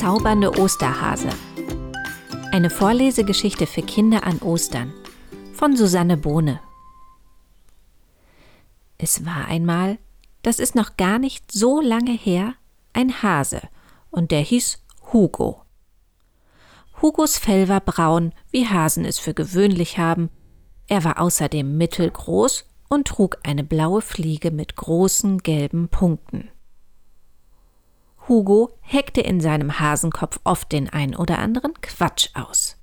bezaubernde Osterhase. Eine Vorlesegeschichte für Kinder an Ostern von Susanne Bohne. Es war einmal, das ist noch gar nicht so lange her, ein Hase, und der hieß Hugo. Hugos Fell war braun, wie Hasen es für gewöhnlich haben. Er war außerdem mittelgroß und trug eine blaue Fliege mit großen gelben Punkten. Hugo heckte in seinem Hasenkopf oft den ein oder anderen Quatsch aus.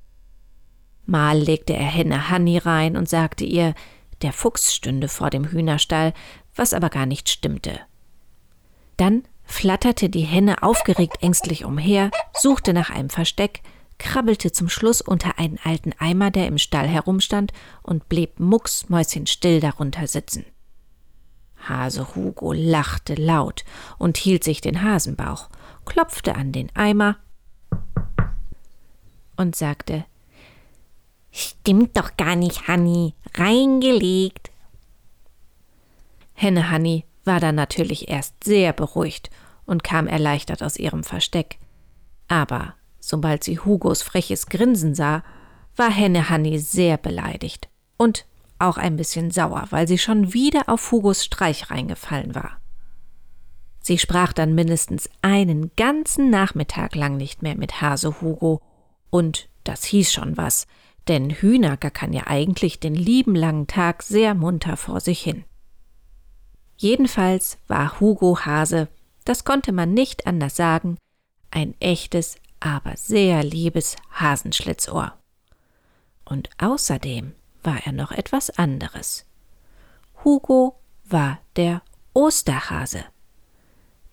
Mal legte er Henne Hanni rein und sagte ihr, der Fuchs stünde vor dem Hühnerstall, was aber gar nicht stimmte. Dann flatterte die Henne aufgeregt ängstlich umher, suchte nach einem Versteck, krabbelte zum Schluss unter einen alten Eimer, der im Stall herumstand, und blieb mucksmäuschenstill darunter sitzen. Hase Hugo lachte laut und hielt sich den Hasenbauch, klopfte an den Eimer und sagte Stimmt doch gar nicht, Hanni, reingelegt. Henne Hanni war dann natürlich erst sehr beruhigt und kam erleichtert aus ihrem Versteck. Aber sobald sie Hugos freches Grinsen sah, war Henne Hanni sehr beleidigt und auch ein bisschen sauer, weil sie schon wieder auf Hugos Streich reingefallen war. Sie sprach dann mindestens einen ganzen Nachmittag lang nicht mehr mit Hase Hugo, und das hieß schon was, denn Hühner gackern ja eigentlich den lieben langen Tag sehr munter vor sich hin. Jedenfalls war Hugo Hase, das konnte man nicht anders sagen, ein echtes, aber sehr liebes Hasenschlitzohr. Und außerdem war er noch etwas anderes. Hugo war der Osterhase.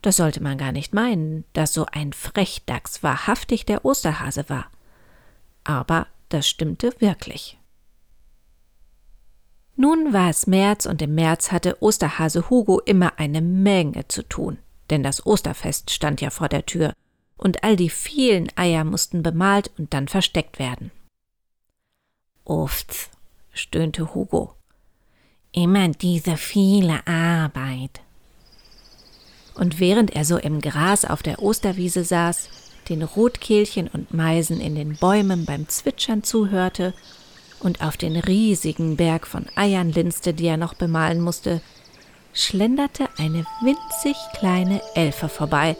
Das sollte man gar nicht meinen, dass so ein Frechdachs wahrhaftig der Osterhase war. Aber das stimmte wirklich. Nun war es März und im März hatte Osterhase Hugo immer eine Menge zu tun, denn das Osterfest stand ja vor der Tür und all die vielen Eier mussten bemalt und dann versteckt werden. Uff, stöhnte Hugo. Immer diese viele Arbeit. Und während er so im Gras auf der Osterwiese saß, den Rotkehlchen und Meisen in den Bäumen beim Zwitschern zuhörte und auf den riesigen Berg von Eiern linste, die er noch bemalen musste, schlenderte eine winzig kleine Elfe vorbei,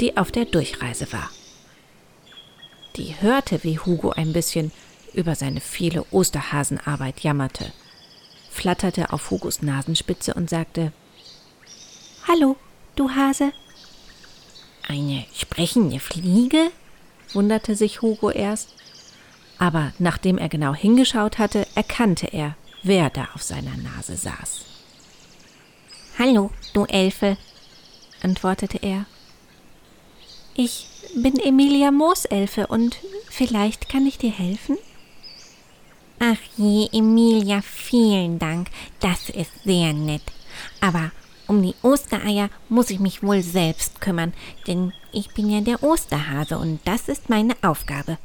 die auf der Durchreise war. Die hörte, wie Hugo ein bisschen über seine viele Osterhasenarbeit jammerte, flatterte auf Hugos Nasenspitze und sagte Hallo, du Hase. Eine sprechende Fliege? wunderte sich Hugo erst. Aber nachdem er genau hingeschaut hatte, erkannte er, wer da auf seiner Nase saß. Hallo, du Elfe, antwortete er. Ich bin Emilia Mooselfe und vielleicht kann ich dir helfen? Ach je, Emilia, vielen Dank. Das ist sehr nett. Aber um die Ostereier muss ich mich wohl selbst kümmern, denn ich bin ja der Osterhase und das ist meine Aufgabe,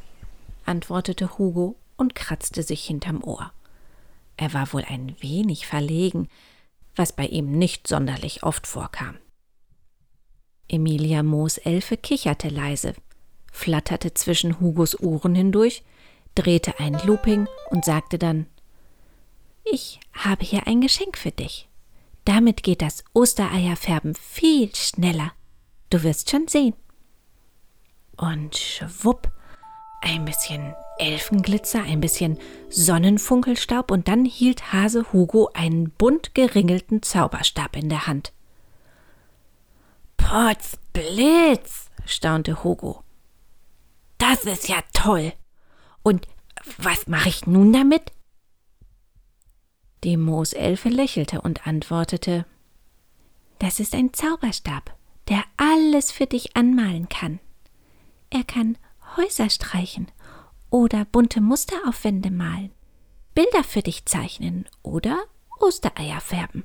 antwortete Hugo und kratzte sich hinterm Ohr. Er war wohl ein wenig verlegen, was bei ihm nicht sonderlich oft vorkam. Emilia Mooselfe kicherte leise, flatterte zwischen Hugos Ohren hindurch drehte ein Looping und sagte dann Ich habe hier ein Geschenk für dich. Damit geht das Ostereierfärben viel schneller. Du wirst schon sehen. Und schwupp, ein bisschen Elfenglitzer, ein bisschen Sonnenfunkelstaub und dann hielt Hase Hugo einen bunt geringelten Zauberstab in der Hand. Potzblitz, staunte Hugo. Das ist ja toll. Und was mache ich nun damit? Die Mooselfe lächelte und antwortete Das ist ein Zauberstab, der alles für dich anmalen kann. Er kann Häuser streichen oder bunte Muster auf Wände malen, Bilder für dich zeichnen oder Ostereier färben.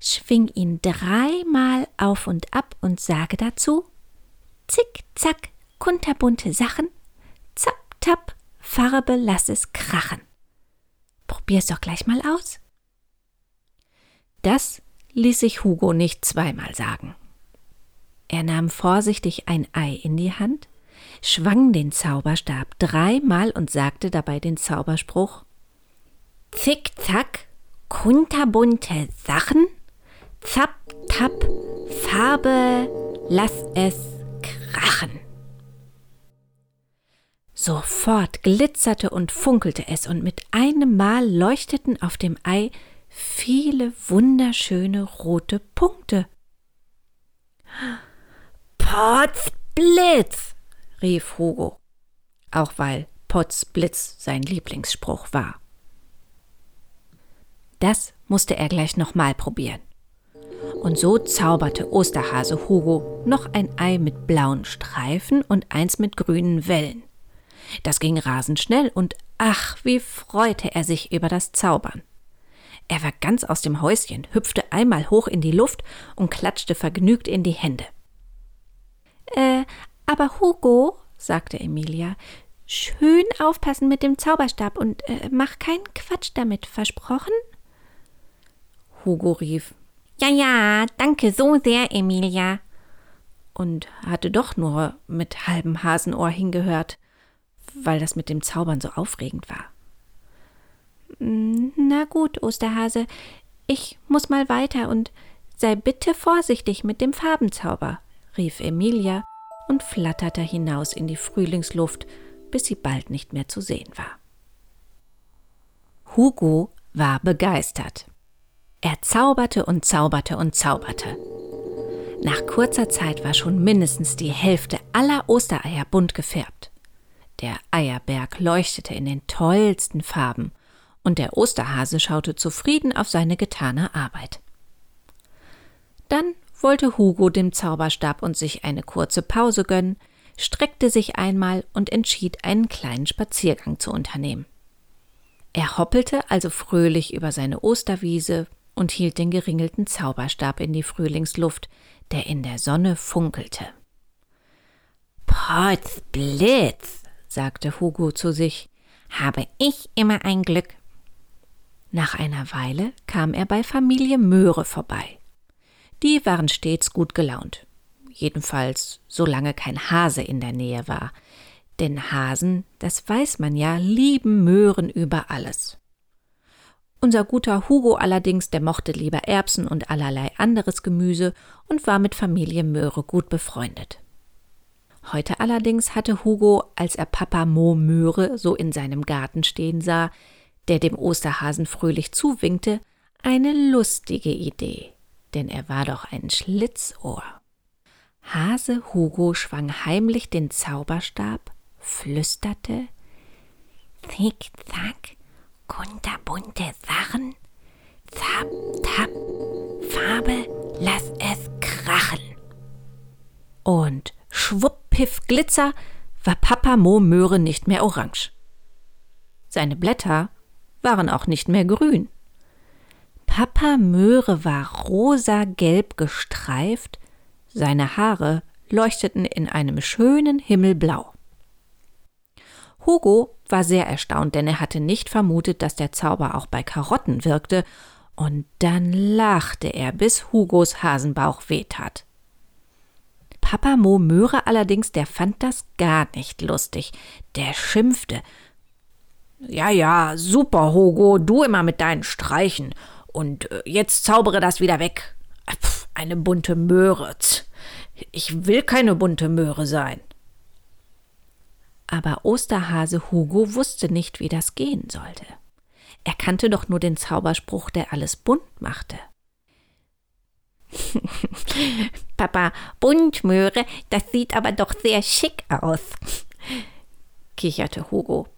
Schwing ihn dreimal auf und ab und sage dazu Zick, zack, kunterbunte Sachen, zapp, tapp, Farbe lass es krachen. Probier's doch gleich mal aus. Das ließ sich Hugo nicht zweimal sagen. Er nahm vorsichtig ein Ei in die Hand, schwang den Zauberstab dreimal und sagte dabei den Zauberspruch Zick, zack, kunterbunte Sachen, zapp, tapp, Farbe, lass es krachen. Sofort glitzerte und funkelte es, und mit einem Mal leuchteten auf dem Ei viele wunderschöne rote Punkte. Potzblitz, rief Hugo, auch weil Potzblitz sein Lieblingsspruch war. Das musste er gleich nochmal probieren. Und so zauberte Osterhase Hugo noch ein Ei mit blauen Streifen und eins mit grünen Wellen. Das ging rasend schnell und ach, wie freute er sich über das Zaubern. Er war ganz aus dem Häuschen, hüpfte einmal hoch in die Luft und klatschte vergnügt in die Hände. Äh, aber Hugo, sagte Emilia, schön aufpassen mit dem Zauberstab und äh, mach keinen Quatsch damit, versprochen? Hugo rief, ja, ja, danke so sehr, Emilia. Und hatte doch nur mit halbem Hasenohr hingehört, weil das mit dem Zaubern so aufregend war. Na gut, Osterhase, ich muss mal weiter und sei bitte vorsichtig mit dem Farbenzauber, rief Emilia und flatterte hinaus in die Frühlingsluft, bis sie bald nicht mehr zu sehen war. Hugo war begeistert. Er zauberte und zauberte und zauberte. Nach kurzer Zeit war schon mindestens die Hälfte aller Ostereier bunt gefärbt. Der Eierberg leuchtete in den tollsten Farben, und der Osterhase schaute zufrieden auf seine getane Arbeit. Dann wollte Hugo dem Zauberstab und sich eine kurze Pause gönnen, streckte sich einmal und entschied, einen kleinen Spaziergang zu unternehmen. Er hoppelte also fröhlich über seine Osterwiese und hielt den geringelten Zauberstab in die Frühlingsluft, der in der Sonne funkelte. Potzblitz, sagte Hugo zu sich, habe ich immer ein Glück. Nach einer Weile kam er bei Familie Möhre vorbei. Die waren stets gut gelaunt. Jedenfalls, solange kein Hase in der Nähe war. Denn Hasen, das weiß man ja, lieben Möhren über alles. Unser guter Hugo allerdings, der mochte lieber Erbsen und allerlei anderes Gemüse und war mit Familie Möhre gut befreundet. Heute allerdings hatte Hugo, als er Papa Mo Möhre so in seinem Garten stehen sah, der dem Osterhasen fröhlich zuwinkte, eine lustige Idee denn er war doch ein Schlitzohr. Hase Hugo schwang heimlich den Zauberstab, flüsterte Zick, zack, kunterbunte Sachen, zap, tap, Farbe, lass es krachen. Und schwupp, piff, glitzer, war Papa Mo Möhre nicht mehr orange. Seine Blätter waren auch nicht mehr grün. Papa Möhre war rosa-gelb gestreift, seine Haare leuchteten in einem schönen Himmelblau. Hugo war sehr erstaunt, denn er hatte nicht vermutet, dass der Zauber auch bei Karotten wirkte, und dann lachte er, bis Hugos Hasenbauch wehtat. Papa Mo Möhre allerdings, der fand das gar nicht lustig. Der schimpfte. Ja, ja, super, Hugo, du immer mit deinen Streichen. Und äh, jetzt zaubere das wieder weg. Pff, eine bunte Möhre. Ich will keine bunte Möhre sein. Aber Osterhase Hugo wusste nicht, wie das gehen sollte. Er kannte doch nur den Zauberspruch, der alles bunt machte. Papa, Buntmöhre, das sieht aber doch sehr schick aus, kicherte Hugo.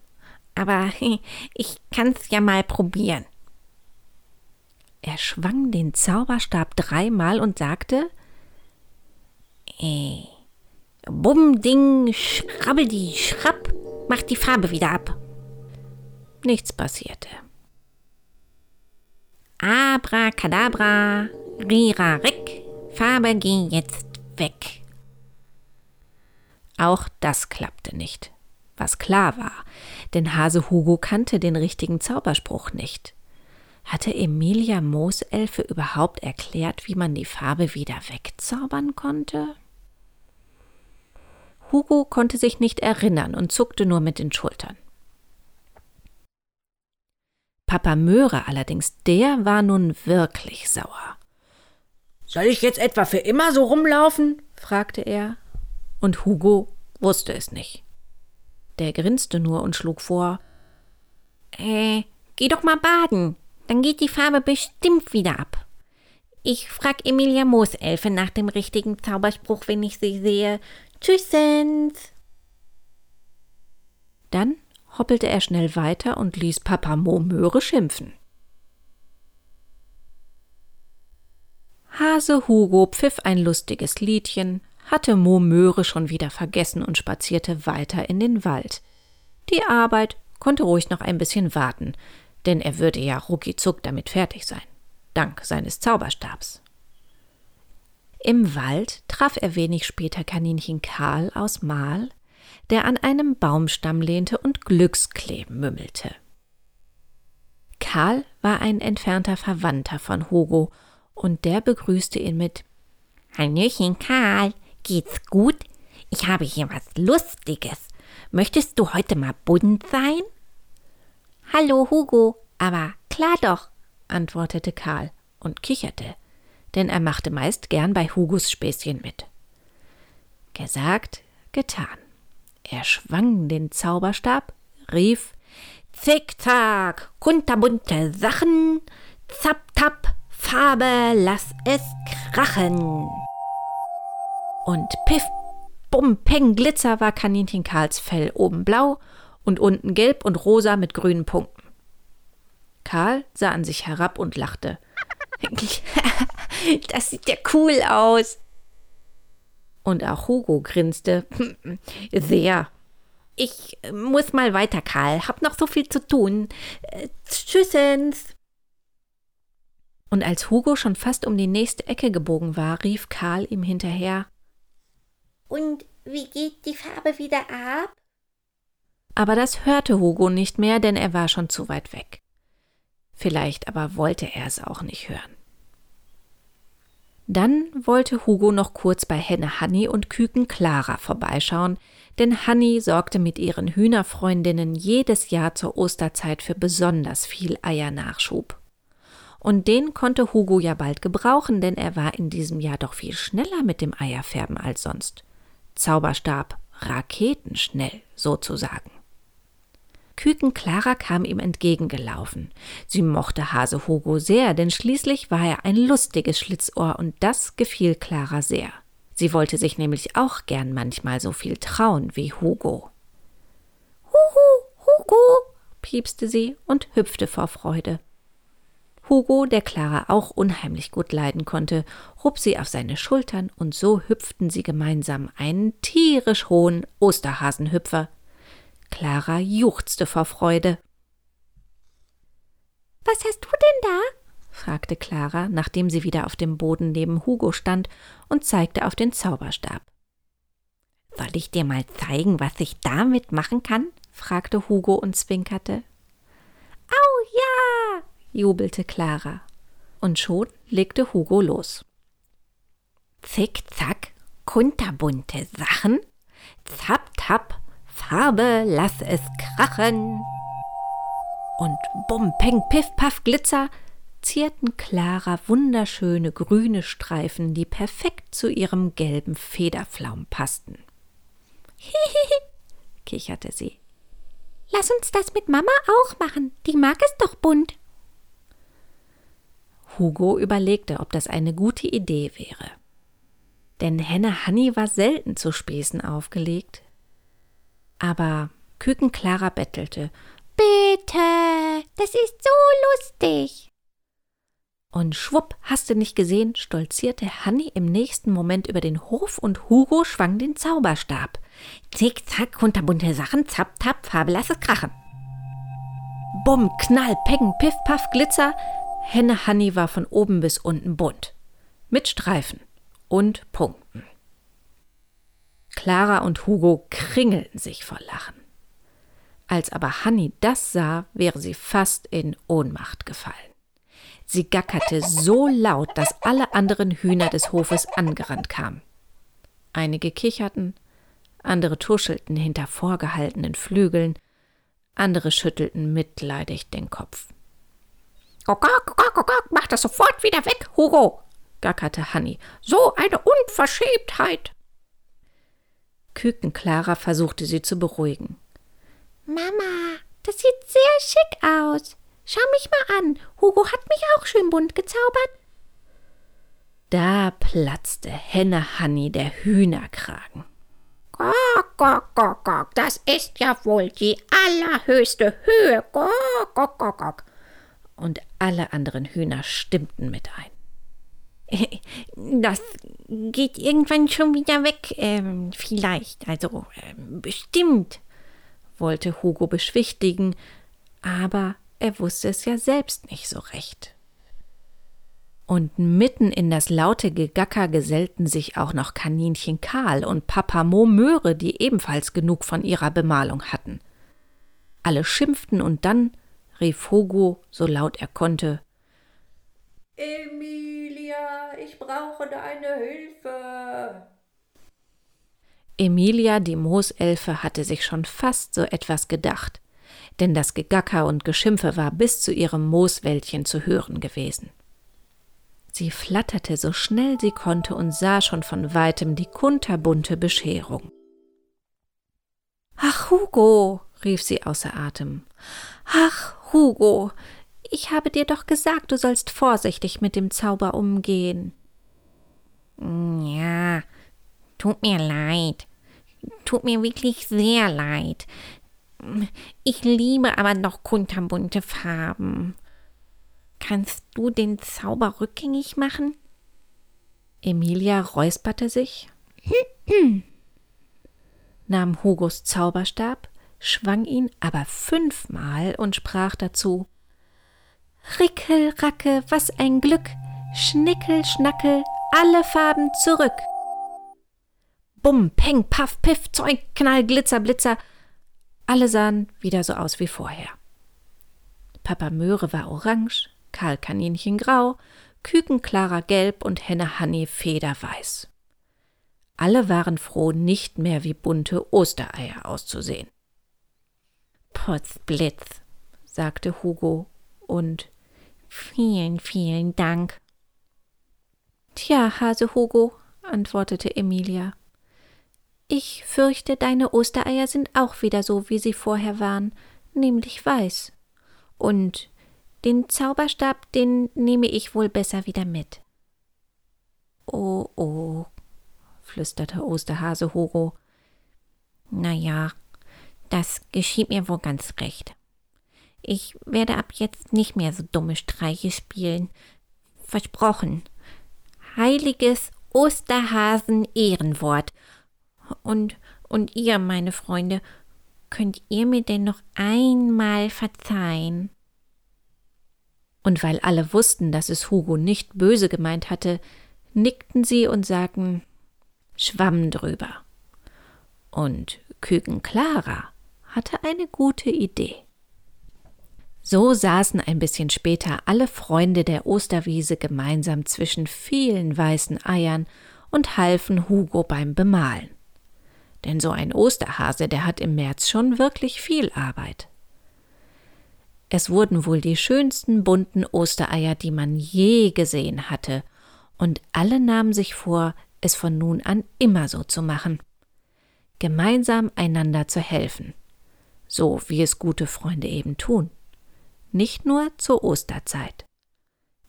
Aber ich kann's ja mal probieren. Er schwang den Zauberstab dreimal und sagte äh, Bum, Ding, Schrabbeldi, Schrapp, mach die Farbe wieder ab. Nichts passierte. Abracadabra, Rira, Rick, Farbe geh jetzt weg. Auch das klappte nicht, was klar war, denn Hase Hugo kannte den richtigen Zauberspruch nicht. Hatte Emilia Mooselfe überhaupt erklärt, wie man die Farbe wieder wegzaubern konnte? Hugo konnte sich nicht erinnern und zuckte nur mit den Schultern. Papa Möhre allerdings, der war nun wirklich sauer. Soll ich jetzt etwa für immer so rumlaufen? fragte er, und Hugo wusste es nicht. Der grinste nur und schlug vor Äh, geh doch mal baden, dann geht die Farbe bestimmt wieder ab. Ich frag Emilia Mooselfe nach dem richtigen Zauberspruch, wenn ich sie sehe. Tschüssens! Dann hoppelte er schnell weiter und ließ Papa Mo Möhre schimpfen. Hase Hugo pfiff ein lustiges Liedchen, hatte Mo Möhre schon wieder vergessen und spazierte weiter in den Wald. Die Arbeit konnte ruhig noch ein bisschen warten, denn er würde ja ruckizuck damit fertig sein, dank seines Zauberstabs. Im Wald traf er wenig später Kaninchen Karl aus Mal, der an einem Baumstamm lehnte und Glücksklee mümmelte. Karl war ein entfernter Verwandter von Hugo, und der begrüßte ihn mit Hallöchen Karl, geht's gut? Ich habe hier was Lustiges. Möchtest du heute mal bunt sein? Hallo Hugo, aber klar doch, antwortete Karl und kicherte, denn er machte meist gern bei Hugos Späßchen mit. Gesagt, getan. Er schwang den Zauberstab, rief Zickzack, kunterbunte Sachen, zapp, tapp, Farbe, lass es krachen. Und piff, bum, peng, glitzer war Kaninchen Karls Fell oben blau und unten gelb und rosa mit grünen Punkten. Karl sah an sich herab und lachte. das sieht ja cool aus. Und auch Hugo grinste. Sehr. Ich muss mal weiter, Karl. Hab noch so viel zu tun. Äh, tschüssens. Und als Hugo schon fast um die nächste Ecke gebogen war, rief Karl ihm hinterher. Und wie geht die Farbe wieder ab? Aber das hörte Hugo nicht mehr, denn er war schon zu weit weg. Vielleicht aber wollte er es auch nicht hören. Dann wollte Hugo noch kurz bei Henne Hanni und Küken Clara vorbeischauen, denn Hanni sorgte mit ihren Hühnerfreundinnen jedes Jahr zur Osterzeit für besonders viel Eiernachschub. Und den konnte Hugo ja bald gebrauchen, denn er war in diesem Jahr doch viel schneller mit dem Eierfärben als sonst. Zauberstab raketenschnell sozusagen. Küken Clara kam ihm entgegengelaufen. Sie mochte Hase Hugo sehr, denn schließlich war er ein lustiges Schlitzohr und das gefiel Clara sehr. Sie wollte sich nämlich auch gern manchmal so viel trauen wie Hugo. Huhu, Hugo, piepste sie und hüpfte vor Freude. Hugo, der Clara auch unheimlich gut leiden konnte, hob sie auf seine Schultern und so hüpften sie gemeinsam einen tierisch hohen Osterhasenhüpfer, Clara juchzte vor Freude. Was hast du denn da? fragte Clara, nachdem sie wieder auf dem Boden neben Hugo stand und zeigte auf den Zauberstab. Soll ich dir mal zeigen, was ich damit machen kann? fragte Hugo und zwinkerte. Au ja! Jubelte Clara. Und schon legte Hugo los. Zick, zack, kunterbunte Sachen, zapp, tapp, Farbe, lass es krachen. Und bum, peng, piff, paff, glitzer zierten Clara wunderschöne grüne Streifen, die perfekt zu ihrem gelben Federflaum passten. Hihihi, kicherte sie. Lass uns das mit Mama auch machen, die mag es doch bunt. Hugo überlegte, ob das eine gute Idee wäre. Denn Henne Hanni war selten zu Späßen aufgelegt, aber Küken Clara bettelte. Bitte, das ist so lustig. Und schwupp, hast du nicht gesehen, stolzierte Hanni im nächsten Moment über den Hof und Hugo schwang den Zauberstab. Zick, zack, kunterbunte Sachen, zapp, tapp, Farbe, lass es krachen. Bumm, Knall, Peggen, Piff, Paff, Glitzer. Henne Hanni war von oben bis unten bunt. Mit Streifen und Punkten. Clara und Hugo kringelten sich vor Lachen. Als aber Hanni das sah, wäre sie fast in Ohnmacht gefallen. Sie gackerte so laut, dass alle anderen Hühner des Hofes angerannt kamen. Einige kicherten, andere tuschelten hinter vorgehaltenen Flügeln, andere schüttelten mitleidig den Kopf. Gogok, gogok, mach das sofort wieder weg, Hugo, gackerte Hanni. So eine Unverschämtheit. Küken Clara versuchte sie zu beruhigen. Mama, das sieht sehr schick aus. Schau mich mal an. Hugo hat mich auch schön bunt gezaubert. Da platzte Henne Hanni der Hühnerkragen. Gok, gok, gok, gok, das ist ja wohl die allerhöchste Höhe. Gok, gok, gok, gok. Und alle anderen Hühner stimmten mit ein. Das geht irgendwann schon wieder weg, ähm, vielleicht, also ähm, bestimmt, wollte Hugo beschwichtigen, aber er wusste es ja selbst nicht so recht. Und mitten in das laute Gegacker gesellten sich auch noch Kaninchen Karl und Papa Mo Möhre, die ebenfalls genug von ihrer Bemalung hatten. Alle schimpften und dann rief Hugo, so laut er konnte, Emilia, ich brauche deine Hilfe. Emilia, die Mooselfe, hatte sich schon fast so etwas gedacht, denn das Gegacker und Geschimpfe war bis zu ihrem Mooswäldchen zu hören gewesen. Sie flatterte so schnell sie konnte und sah schon von weitem die kunterbunte Bescherung. Ach, Hugo, rief sie außer Atem. Ach, Hugo, ich habe dir doch gesagt, du sollst vorsichtig mit dem Zauber umgehen. Ja, tut mir leid. Tut mir wirklich sehr leid. Ich liebe aber noch kunterbunte Farben. Kannst du den Zauber rückgängig machen? Emilia räusperte sich, nahm Hugos Zauberstab, schwang ihn aber fünfmal und sprach dazu Rickel, Racke, was ein Glück, Schnickel, Schnackel, alle Farben zurück. Bumm, Peng, Paff, Piff, Zeug, Knall, Glitzer, Blitzer. Alle sahen wieder so aus wie vorher. Papa Möhre war orange, Karl Kaninchen grau, Küken Clara gelb und Henne Hanni federweiß. Alle waren froh, nicht mehr wie bunte Ostereier auszusehen. Potzblitz, sagte Hugo und vielen, vielen Dank. Tja, Hase Hugo, antwortete Emilia. Ich fürchte, deine Ostereier sind auch wieder so, wie sie vorher waren, nämlich weiß. Und den Zauberstab, den nehme ich wohl besser wieder mit. Oh, oh, flüsterte Osterhase Hugo. Na ja, das geschieht mir wohl ganz recht. Ich werde ab jetzt nicht mehr so dumme Streiche spielen. Versprochen. Heiliges Osterhasen-Ehrenwort. Und, und ihr, meine Freunde, könnt ihr mir denn noch einmal verzeihen? und weil alle wussten, dass es Hugo nicht böse gemeint hatte, nickten sie und sagten Schwamm drüber. Und Küken Clara hatte eine gute Idee. So saßen ein bisschen später alle Freunde der Osterwiese gemeinsam zwischen vielen weißen Eiern und halfen Hugo beim Bemalen. Denn so ein Osterhase, der hat im März schon wirklich viel Arbeit. Es wurden wohl die schönsten bunten Ostereier, die man je gesehen hatte, und alle nahmen sich vor, es von nun an immer so zu machen. Gemeinsam einander zu helfen, so wie es gute Freunde eben tun. Nicht nur zur Osterzeit.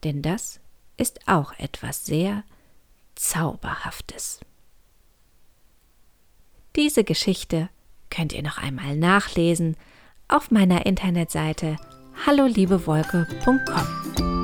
Denn das ist auch etwas sehr Zauberhaftes. Diese Geschichte könnt ihr noch einmal nachlesen auf meiner Internetseite halloliebeWolke.com.